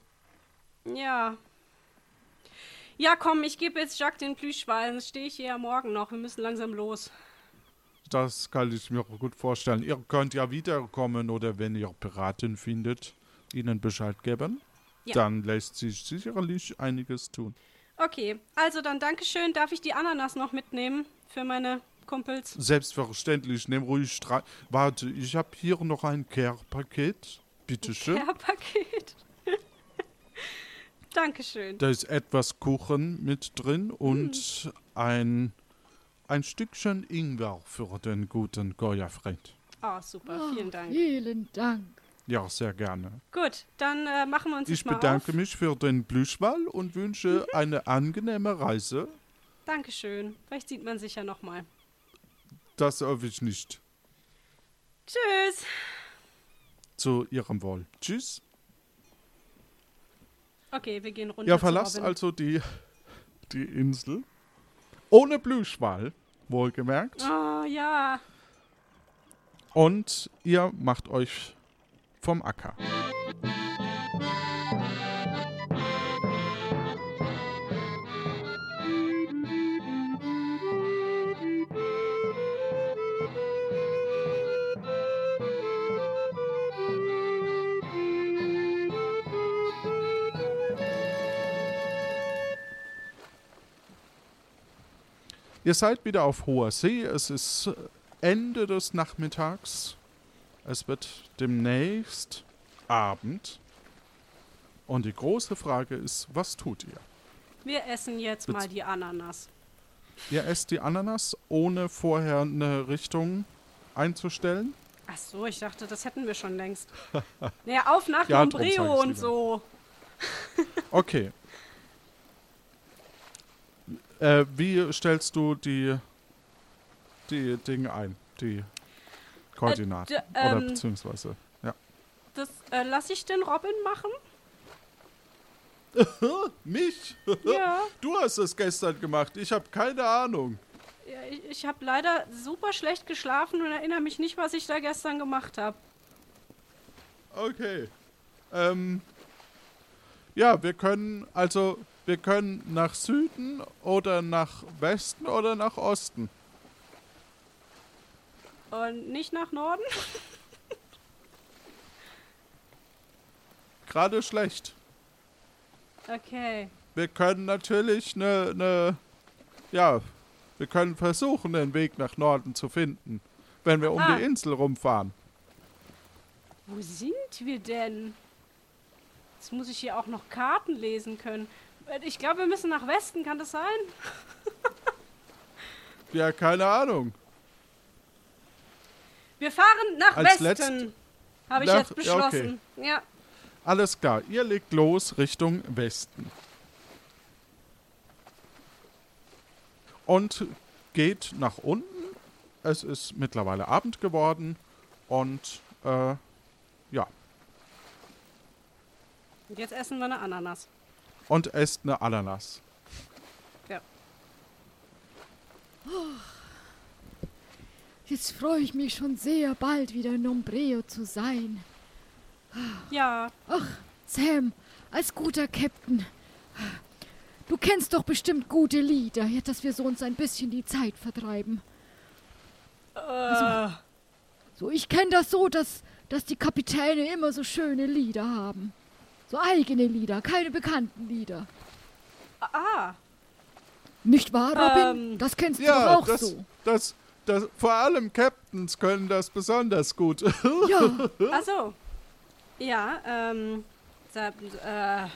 ja. Ja, komm, ich gebe jetzt Jacques den Plüschwal. Dann stehe ich hier ja morgen noch. Wir müssen langsam los. Das kann ich mir gut vorstellen. Ihr könnt ja wiederkommen oder wenn ihr Piraten findet, ihnen Bescheid geben. Ja. Dann lässt sich sicherlich einiges tun. Okay, also dann Dankeschön. Darf ich die Ananas noch mitnehmen für meine Kumpels? Selbstverständlich, nimm ruhig drei. Warte, ich habe hier noch ein Care-Paket. Bitteschön. Ja, Paket. Dankeschön. Da ist etwas Kuchen mit drin und ein, ein Stückchen Ingwer für den guten Goya-Fred. Oh, super. Vielen Dank. Vielen Dank. Ja, sehr gerne. Gut, dann äh, machen wir uns Ich jetzt mal bedanke auf. mich für den Plüschwall und wünsche eine angenehme Reise. Dankeschön. Vielleicht sieht man sich ja nochmal. Das hoffe ich nicht. Tschüss. Zu Ihrem Wohl. Tschüss. Okay, wir gehen runter Ja, verlasst also die, die Insel. Ohne Plüschwall, wohlgemerkt. Oh, ja. Und ihr macht euch vom Acker. Ihr seid wieder auf hoher See. Es ist Ende des Nachmittags. Es wird demnächst Abend. Und die große Frage ist, was tut ihr? Wir essen jetzt Bez- mal die Ananas. Ihr esst die Ananas, ohne vorher eine Richtung einzustellen? Ach so, ich dachte, das hätten wir schon längst. naja, auf nach Ja, ich's und so. Okay. Äh, wie stellst du die, die Dinge ein? Die Koordinaten? d- Oder ähm, beziehungsweise, ja. Das äh, lasse ich den Robin machen. Mich? Ja. Du hast es gestern gemacht. Ich habe keine Ahnung. ja ich ich habe leider super schlecht geschlafen und erinnere mich nicht, was ich da gestern gemacht habe. Okay. Ähm, ja, wir können, also, wir können nach Süden oder nach Westen oder nach Osten. Und nicht nach Norden? Gerade schlecht. Okay. Wir können natürlich eine, ne, ja, wir können versuchen, den Weg nach Norden zu finden, wenn wir um Ah. die Insel rumfahren. Wo sind wir denn? Jetzt muss ich hier auch noch Karten lesen können. Äh, Ich glaube, wir müssen nach Westen, kann das sein? Ja, keine Ahnung. Wir fahren nach Als Westen. Habe ich Nach- jetzt ja, okay. beschlossen. Ja. Alles klar, ihr legt los Richtung Westen. Und geht nach unten. Es ist mittlerweile Abend geworden. Und äh, ja, Und jetzt essen wir eine Ananas. und esst eine Ananas. Ja. Jetzt freue ich mich schon sehr, bald wieder in Nombreo zu sein. Ja, Sam, als guter Captain, du kennst doch bestimmt gute Lieder, ja, dass wir so uns ein bisschen die Zeit vertreiben. äh, So, ich kenne das so, dass, dass die Kapitäne immer so schöne Lieder haben. So eigene Lieder, keine bekannten Lieder. ah, Nicht wahr, Robin? Ähm, das kennst du Ja, doch auch das, so. das, das, vor allem Captains können das besonders gut. Ja, also. Ja, ähm, da, äh,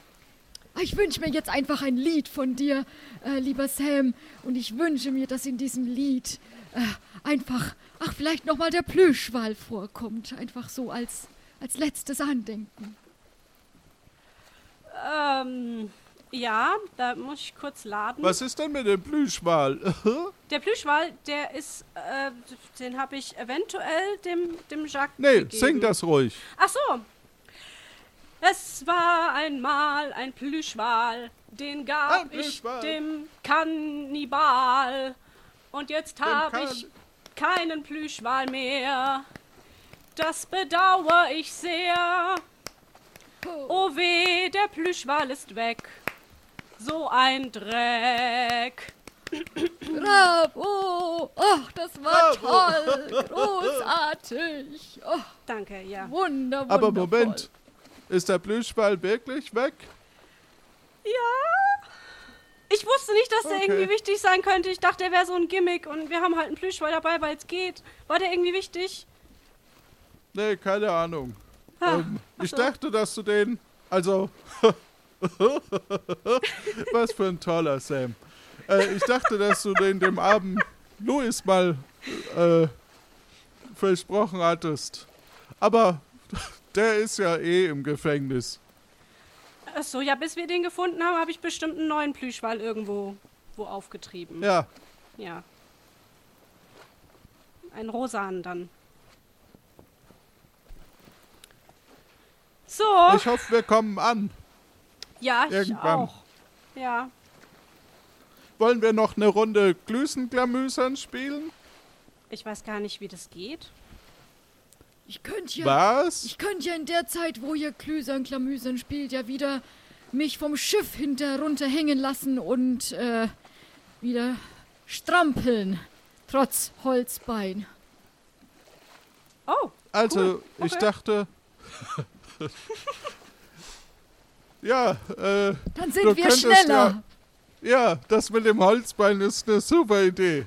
ich wünsche mir jetzt einfach ein Lied von dir, äh, lieber Sam. Und ich wünsche mir, dass in diesem Lied äh, einfach, ach, vielleicht nochmal der Plüschwal vorkommt. Einfach so als, als letztes Andenken. ähm, ja, da muss ich kurz laden. Was ist denn mit dem Plüschwal? Der Plüschwal, der ist, äh, den habe ich eventuell dem, dem Jacques nee, gegeben. sing das ruhig. Ach so. Es war einmal ein Plüschwal, den gab Ein ich Plüschwal. dem Kannibal. Und jetzt habe ich keinen Plüschwal mehr. Das bedauere ich sehr. Oh weh, der Plüschwal ist weg. So ein Dreck. Bravo! Ach, das war Bravo. toll! Großartig! Oh, Danke, ja. wunder, wundervoll. Aber Moment, ist der Plüschwal wirklich weg? Ja. Ich wusste nicht, dass der Okay. irgendwie wichtig sein könnte. Ich dachte, der wäre so ein Gimmick und wir haben halt einen Plüschwal dabei, weil es geht. War der irgendwie wichtig? Nee, keine Ahnung. Ah, ähm, ich so. dachte, dass du den. Also. Was für ein toller Sam. Äh, ich dachte, dass du den dem armen Louis mal äh, versprochen hattest. Aber der ist ja eh im Gefängnis. Achso, ja, bis wir den gefunden haben, habe ich bestimmt einen neuen Plüschwal irgendwo wo aufgetrieben. Ja, Ja. Ein rosanen dann. So, ich hoffe, wir kommen an. Ja, ich irgendwann. auch. Ja. Wollen wir noch eine Runde Glüsenglamüsern spielen? Ich weiß gar nicht, wie das geht. Ich könnte ja, Was? ich könnte ja in der Zeit, wo ihr Klüsern Klamüsern spielt, ja wieder mich vom Schiff hinter runterhängen lassen und äh, wieder strampeln. Trotz Holzbein. Oh, Also, Cool, ich okay. dachte. ja, äh, Dann sind wir schneller. ja, das mit dem Holzbein ist eine super Idee.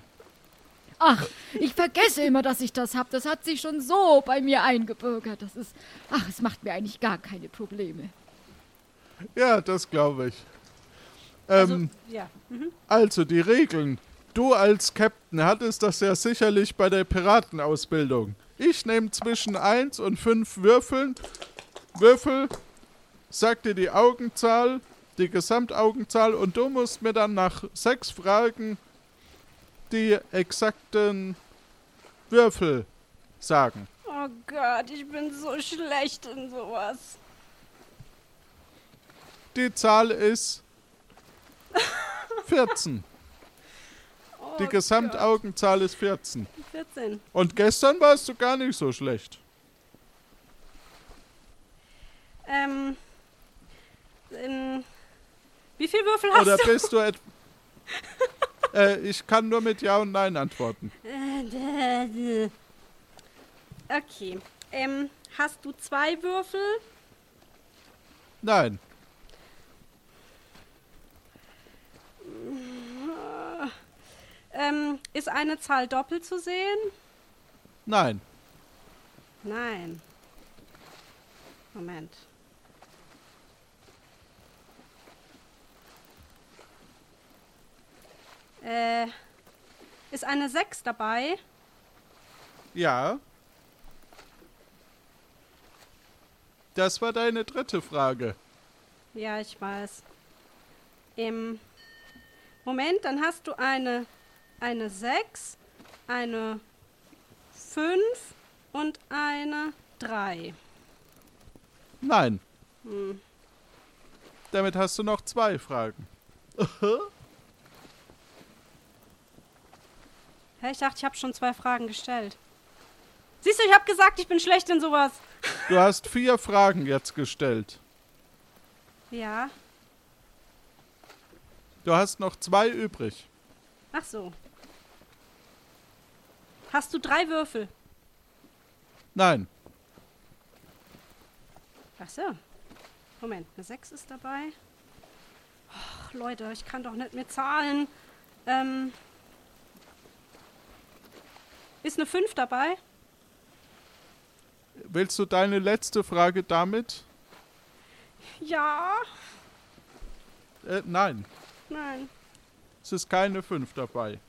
Ach, ich vergesse immer, dass ich das hab. Das hat sich schon so bei mir eingebürgert. Das ist. Ach, es macht mir eigentlich gar keine Probleme. Ja, das glaube ich. also, Ähm, ja. Mhm. also, die Regeln. Du als Captain hattest das ja sicherlich bei der Piratenausbildung. Ich nehme zwischen 1 und 5 Würfeln. Würfel, sag dir die Augenzahl, die Gesamtaugenzahl und du musst mir dann nach sechs Fragen die exakten Würfel sagen. Oh Gott, ich bin so schlecht in sowas. Die Zahl ist 14. Oh Die Gesamtaugenzahl ist 14. Gott, 14. Und gestern warst du gar nicht so schlecht. Ähm, ähm, wie viel Würfel hast Oder du? bist du et äh, Ich kann nur mit Ja und Nein antworten. Okay. Ähm, hast du zwei Würfel? Nein. Ähm, ist eine Zahl doppelt zu sehen? Nein. Nein. Moment. Äh, ist eine 6 dabei? Ja. Das war deine dritte Frage. Ja, ich weiß. Im Moment, dann hast du eine, eine 6, eine 5 und eine 3. Nein. Damit hast du noch zwei Fragen. Hä, ich dachte, ich habe schon zwei Fragen gestellt. Siehst du, ich habe gesagt, ich bin schlecht in sowas. Du hast vier Fragen jetzt gestellt. Ja. Du hast noch zwei übrig. Ach so. Hast du drei Würfel? Nein. Ach so. Moment, eine 6 ist dabei. Ach, Leute, ich kann doch nicht mehr zahlen. Ähm. Ist eine 5 dabei? Willst du deine letzte Frage damit? Ja. Äh, nein. Nein. Es ist keine fünf dabei.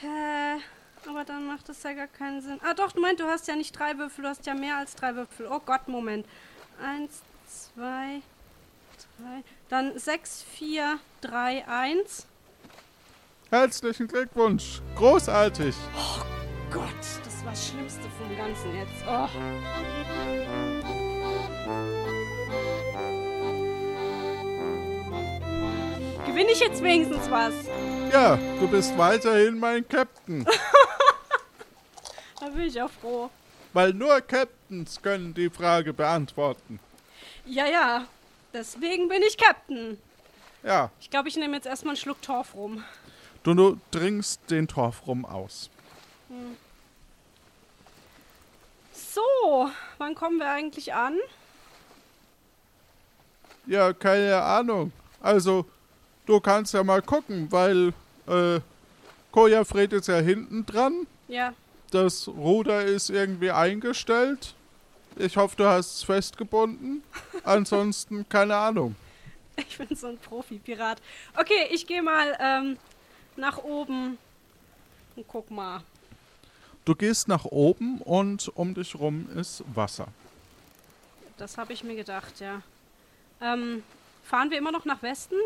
Hä? Aber dann macht das ja gar keinen Sinn. Ah, doch, du meinst, du hast ja nicht drei Würfel, du hast ja mehr als drei Würfel. Oh Gott, Moment. Eins, zwei, drei. Dann sechs, vier, drei, eins. Herzlichen Glückwunsch. Großartig. Gott, das war das Schlimmste vom Ganzen jetzt. Oh. Gewinne ich jetzt wenigstens was? Ja, du bist weiterhin mein Captain. Da bin ich auch froh. Weil nur Captains können die Frage beantworten. Ja, ja. Deswegen bin ich Captain. Ja, Ich glaube, ich nehme jetzt erstmal einen Schluck Torf rum. du, du trinkst den Torf rum aus. So, wann kommen wir eigentlich an? Ja, keine Ahnung. Also, du kannst ja mal gucken, weil äh, Kojafred ist ja hinten dran. Ja, Das Ruder ist irgendwie eingestellt. Ich hoffe, du hast es festgebunden. Ansonsten keine Ahnung. ich bin so ein Profi-Pirat. Okay, ich gehe mal ähm, nach oben und guck mal. Du gehst nach oben und um dich rum ist Wasser. Das habe ich mir gedacht, ja. Ähm, fahren wir immer noch nach Westen?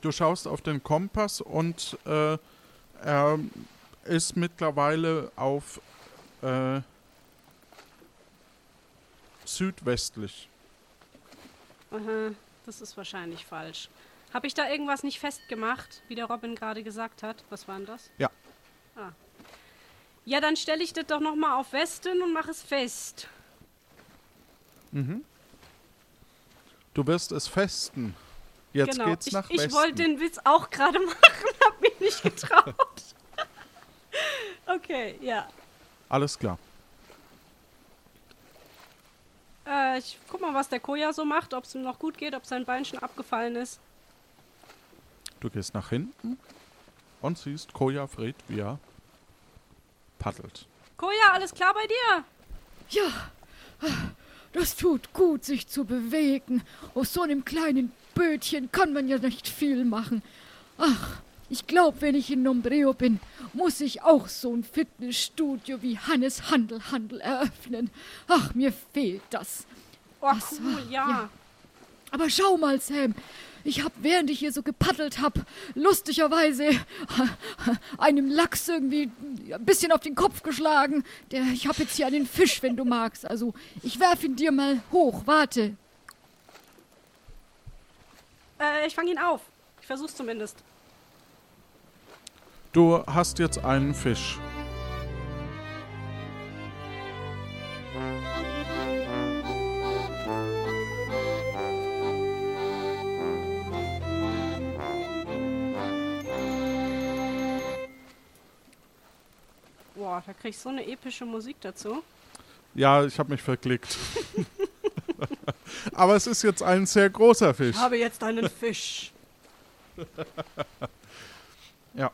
Du schaust auf den Kompass und äh, er ist mittlerweile auf äh, südwestlich. Aha, das ist wahrscheinlich falsch. Habe ich da irgendwas nicht festgemacht, wie der Robin gerade gesagt hat? Was war denn das? Ja. Ah. Ja, dann stelle ich das doch noch mal auf Westen und mache es fest. Du wirst es festen. Jetzt genau. geht's ich, nach ich Westen. wollte den Witz auch gerade machen, hab mich nicht getraut. okay, ja. Alles klar. Äh, ich guck mal, was der Koja so macht, ob es ihm noch gut geht, ob sein Bein schon abgefallen ist. Du gehst nach hinten und siehst Kojafred, wie er paddelt. Koja, alles klar bei dir? Ja, das tut gut, sich zu bewegen. Aus so einem kleinen Bötchen kann man ja nicht viel machen. Ach, ich glaube, wenn ich in Nombreo bin, muss ich auch so ein Fitnessstudio wie Hannes Handel Handel eröffnen. Ach, mir fehlt das. Oh, Was? cool, ja. Ja. Aber schau mal, Sam. Ich hab, während ich hier so gepaddelt hab, lustigerweise einem Lachs irgendwie ein bisschen auf den Kopf geschlagen. Der, ich hab jetzt hier einen Fisch, wenn du magst. Also, ich werf ihn dir mal hoch. Warte. Äh, ich fange ihn auf. Ich versuch's zumindest. Du hast jetzt einen Fisch. Boah, da krieg ich so eine epische Musik dazu. Ja, ich habe mich verklickt. Aber es ist jetzt ein sehr großer Fisch. Ich habe jetzt einen Fisch. Ja.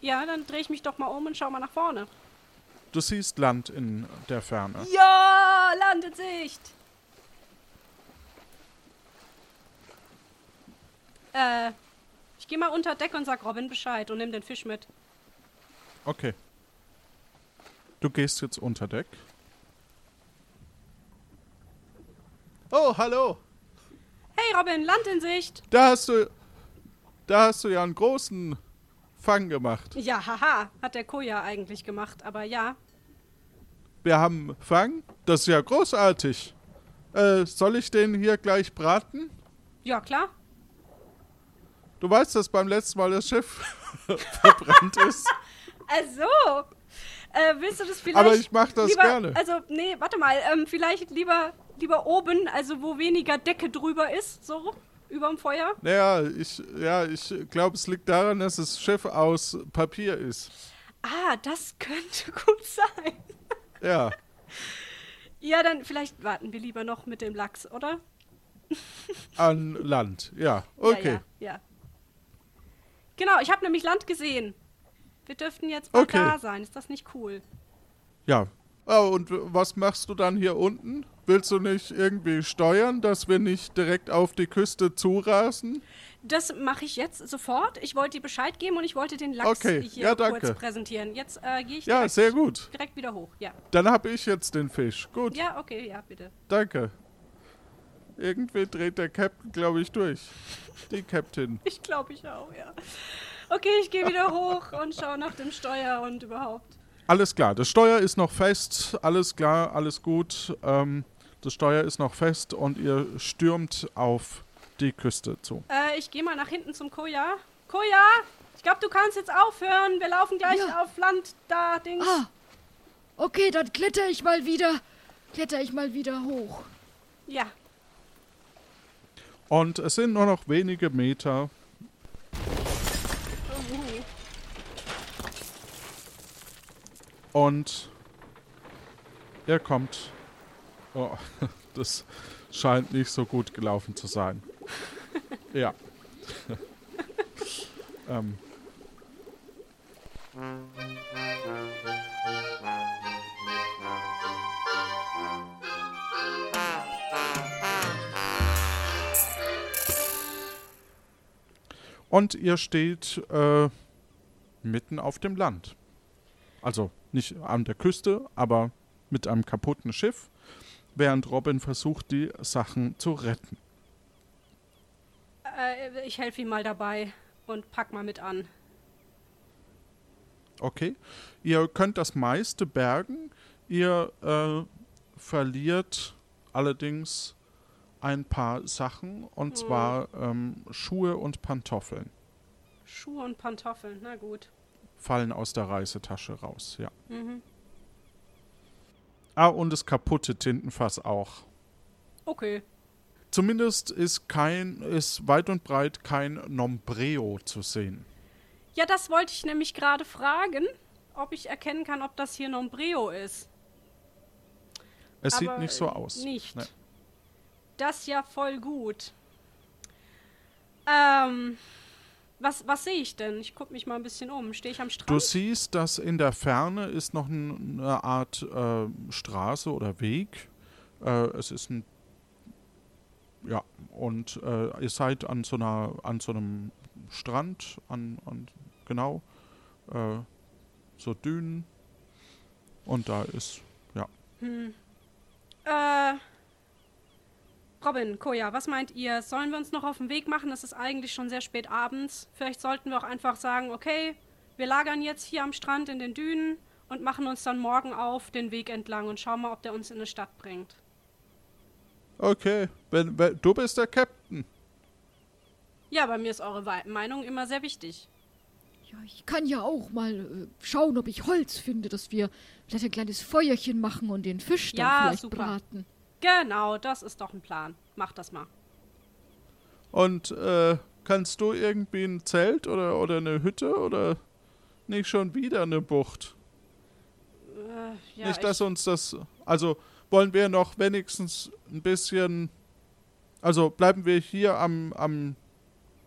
Ja, dann drehe ich mich doch mal um und schau mal nach vorne. Du siehst Land in der Ferne. Ja, Land in Sicht. Äh, ich gehe mal unter Deck und sag Robin Bescheid und nimm den Fisch mit. Okay. Du gehst jetzt unter Deck. Oh, hallo. Hey Robin, Land in Sicht. Da hast du. Da hast du ja einen großen Fang gemacht. Ja, haha, hat der Koja eigentlich gemacht, aber ja. Wir haben Fang. Das ist ja großartig. Äh, soll ich den hier gleich braten? Ja, klar. Du weißt, dass beim letzten Mal das Schiff verbrannt ist. Also, äh, willst du das vielleicht Aber ich mach das lieber, gerne. Also, nee, warte mal, ähm, vielleicht lieber, lieber oben, also wo weniger Decke drüber ist, so, überm Feuer. Naja, ich, ja, ich glaube, es liegt daran, dass das Schiff aus Papier ist. Ah, das könnte gut sein. Ja. Ja, dann vielleicht warten wir lieber noch mit dem Lachs, oder? An Land. Ja, okay. Ja, ja, ja. Genau, ich habe nämlich Land gesehen. Wir dürften jetzt bald Okay. da sein. Ist das nicht cool? Ja. Oh, und was machst du dann hier unten? Willst du nicht irgendwie steuern, dass wir nicht direkt auf die Küste zurasen? Das mache ich jetzt sofort. Ich wollte dir Bescheid geben und ich wollte den Lachs Okay, hier ja, kurz präsentieren. Jetzt äh, gehe ich Ja, direkt, sehr gut. direkt wieder hoch. Ja. Dann habe ich jetzt den Fisch. Gut, Ja, okay, ja, bitte. danke. Irgendwie dreht der Captain, glaube ich, durch. Die Captain. Ich glaube ich auch, ja. Okay, ich gehe wieder hoch und schaue nach dem Steuer und überhaupt. Alles klar, das Steuer ist noch fest. Alles klar, alles gut. Ähm, das Steuer ist noch fest und ihr stürmt auf die Küste zu. Äh, ich gehe mal nach hinten zum Koja. Koja, ich glaube, du kannst jetzt aufhören. Wir laufen gleich Ja. auf Land da, Dings. Ah, okay, dann kletter ich mal wieder, kletter ich mal wieder hoch. Ja. Und es sind nur noch wenige Meter. Und er kommt. Oh, das scheint nicht so gut gelaufen zu sein. Ja. ähm. Und ihr steht äh, mitten auf dem Land. Also nicht an der Küste, aber mit einem kaputten Schiff, während Robin versucht, die Sachen zu retten. Äh, ich helfe ihm mal dabei und pack mal mit an. Okay. Ihr könnt das meiste bergen. Ihr äh, verliert allerdings ein paar Sachen, und zwar ähm, Schuhe und Pantoffeln Schuhe und Pantoffeln, na gut. fallen aus der Reisetasche raus, ja. Mhm. Ah, und das kaputte Tintenfass auch. Okay. Zumindest ist kein, ist weit und breit kein Nombreo zu sehen. Ja, das wollte ich nämlich gerade fragen, ob ich erkennen kann, ob das hier Nombreo ist. Es sieht Aber nicht so aus. Nicht. Nee. Das ja voll gut. Ähm, was, was sehe ich denn? Ich gucke mich mal ein bisschen um. Stehe ich am Strand? Du siehst, dass in der Ferne ist noch ein, eine Art äh, Straße oder Weg. Äh, es ist ein ja und äh, ihr seid an so einer an so einem Strand an, an genau äh, so Dünen und da ist ja Äh, Robin, Koja, was meint ihr? Sollen wir uns noch auf den Weg machen? Es ist eigentlich schon sehr spät abends. Vielleicht sollten wir auch einfach sagen, okay, wir lagern jetzt hier am Strand in den Dünen und machen uns dann morgen auf den Weg entlang und schauen mal, ob der uns in eine Stadt bringt. okay wenn, wenn du bist der Captain Ja, bei mir ist eure Meinung immer sehr wichtig. Ja, ich kann ja auch mal äh, schauen, ob ich Holz finde, dass wir vielleicht ein kleines Feuerchen machen und den Fisch dann Ja, vielleicht super. braten. Genau, das ist doch ein Plan. Mach das mal. Und äh, kannst du irgendwie ein Zelt oder, oder eine Hütte oder nicht schon wieder eine Bucht? Äh, ja, nicht, ich, dass uns das. Also wollen wir noch wenigstens ein bisschen. Also bleiben wir hier am, am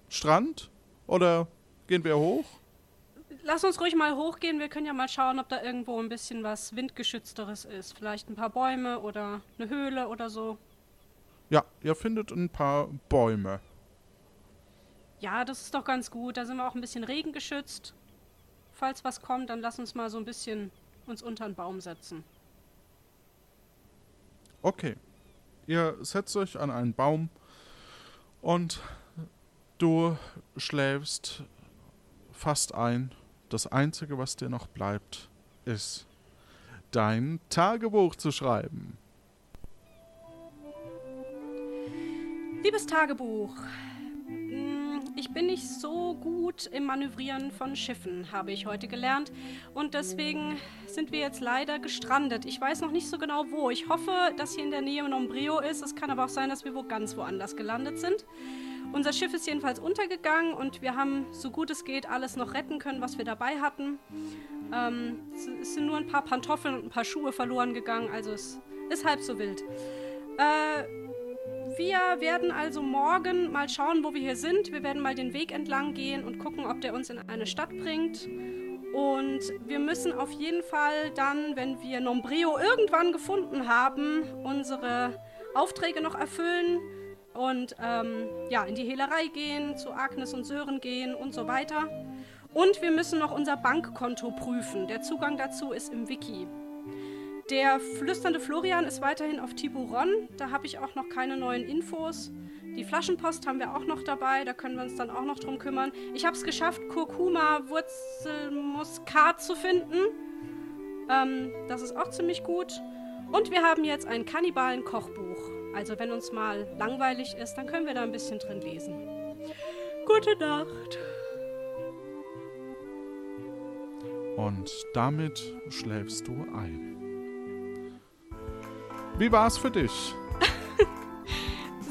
Strand oder gehen wir hoch? Lass uns ruhig mal hochgehen. Wir können ja mal schauen, ob da irgendwo ein bisschen was Windgeschützteres ist. Vielleicht ein paar Bäume oder eine Höhle oder so. Ja, ihr findet ein paar Bäume. Ja, das ist doch ganz gut. Da sind wir auch ein bisschen regengeschützt. Falls was kommt, dann lass uns mal so ein bisschen uns unter einen Baum setzen. Okay. Ihr setzt euch an einen Baum und du schläfst fast ein. Das Einzige, was dir noch bleibt, ist dein Tagebuch zu schreiben. Liebes Tagebuch, mm, ich bin nicht so gut im Manövrieren von Schiffen, habe ich heute gelernt. Und deswegen sind wir jetzt leider gestrandet. Ich weiß noch nicht so genau wo. Ich hoffe, dass hier in der Nähe Nombreo ist. Es kann aber auch sein, dass wir wo ganz woanders gelandet sind. Unser Schiff ist jedenfalls untergegangen und wir haben, so gut es geht, alles noch retten können, was wir dabei hatten. Ähm, es- sind nur ein paar Pantoffeln und ein paar Schuhe verloren gegangen, also es ist halb so wild. Äh, wir werden also morgen mal schauen, wo wir hier sind. Wir werden mal den Weg entlang gehen und gucken, ob der uns in eine Stadt bringt. Und wir müssen auf jeden Fall dann, wenn wir Nombreo irgendwann gefunden haben, unsere Aufträge noch erfüllen und ähm, ja, in die Hehlerei gehen, zu Agnes und Sören gehen und so weiter. Und wir müssen noch unser Bankkonto prüfen. Der Zugang dazu ist im Wiki. Der flüsternde Florian ist weiterhin auf Tiburon. Da habe ich auch noch keine neuen Infos. Die Flaschenpost haben wir auch noch dabei. Da können wir uns dann auch noch drum kümmern. Ich habe es geschafft, Kurkuma Wurzelmuskat zu finden. Ähm, das ist auch ziemlich gut. Und wir haben jetzt ein Kannibalen-Kochbuch. Also wenn uns mal langweilig ist, dann können wir da ein bisschen drin lesen. Gute Nacht. Und damit schläfst du ein. Wie war's für dich?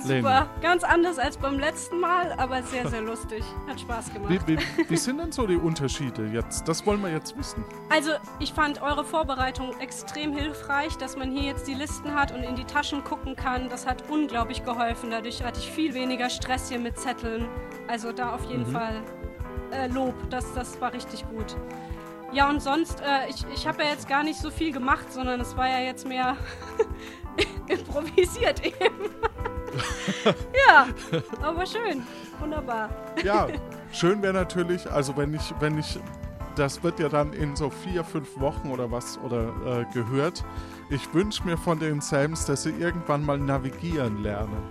Super. Ganz anders als beim letzten Mal, aber sehr, sehr lustig. Hat Spaß gemacht. Wie, wie, wie sind denn so die Unterschiede jetzt? Das wollen wir jetzt wissen. Also, ich fand eure Vorbereitung extrem hilfreich, dass man hier jetzt die Listen hat und in die Taschen gucken kann. Das hat unglaublich geholfen. Dadurch hatte ich viel weniger Stress hier mit Zetteln. Also da auf jeden Fall äh, Lob. Das, das war richtig gut. Ja, und sonst, äh, ich, ich habe ja jetzt gar nicht so viel gemacht, sondern es war ja jetzt mehr improvisiert eben. ja, aber schön. Wunderbar. Ja, schön wäre natürlich, also wenn ich, wenn ich, das wird ja dann in so vier, fünf Wochen oder was oder äh, gehört. Ich wünsche mir von den Sams, dass sie irgendwann mal navigieren lernen.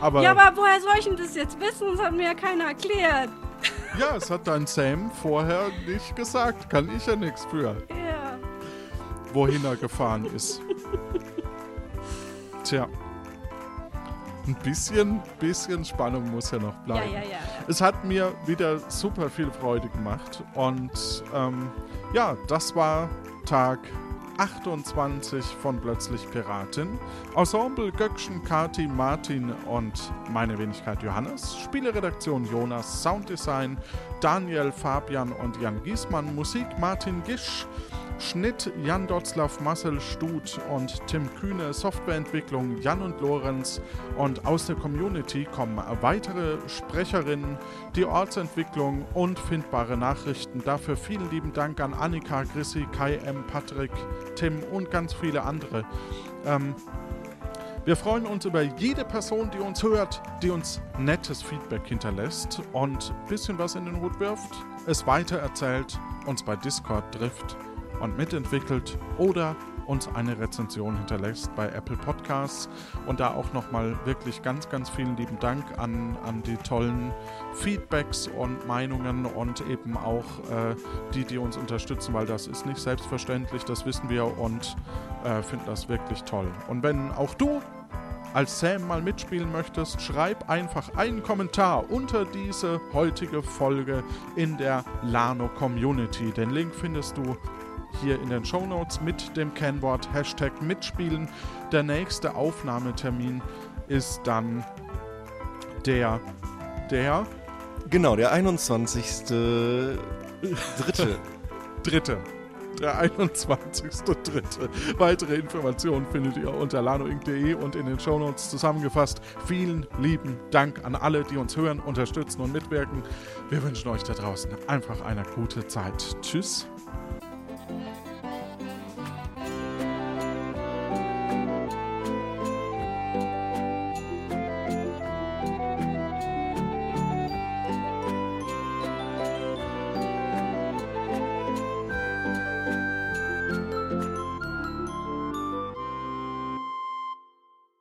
Aber Ja, aber woher soll ich denn das jetzt wissen? Das hat mir ja keiner erklärt. ja, es hat dein Sam vorher nicht gesagt. Kann ich ja nichts für, Ja. wohin er gefahren ist. Tja. Ein bisschen, bisschen Spannung muss ja noch bleiben. ja, ja. ja. Es hat mir wieder super viel Freude gemacht. Und ähm, ja, das war Tag 28 von Plötzlich Piratin. Ensemble Göckchen, Kati, Martin und meine Wenigkeit Johannes. Spieleredaktion Jonas, Sounddesign Daniel, Fabian und Jan Giesmann. Musik Martin Gisch. Schnitt Jan Dotzlaff, Marcel Stut und Tim Kühne, Softwareentwicklung Jan und Lorenz und aus der Community kommen weitere Sprecherinnen, die Ortsentwicklung und findbare Nachrichten. Dafür vielen lieben Dank an Annika, Chrissy, Kai M., Patrick, Tim und ganz viele andere. Ähm, wir freuen uns über jede Person, die uns hört, die uns nettes Feedback hinterlässt und ein bisschen was in den Hut wirft, es weitererzählt, uns bei Discord trifft und mitentwickelt oder uns eine Rezension hinterlässt bei Apple Podcasts. Und da auch nochmal wirklich ganz, ganz vielen lieben Dank an, an die tollen Feedbacks und Meinungen und eben auch äh, die, die uns unterstützen, weil das ist nicht selbstverständlich, das wissen wir und äh, finden das wirklich toll. Und wenn auch du als Sam mal mitspielen möchtest, schreib einfach einen Kommentar unter diese heutige Folge in der Lano Community. Den Link findest du hier in den Show Notes mit dem Kennwort Hashtag mitspielen. Der nächste Aufnahmetermin ist dann der, der Genau, der 21. Dritte. dritte. Der 21.3. Weitere Informationen findet ihr unter lanoinc.de und in den Shownotes zusammengefasst. Vielen lieben Dank an alle, die uns hören, unterstützen und mitwirken. Wir wünschen euch da draußen einfach eine gute Zeit. Tschüss.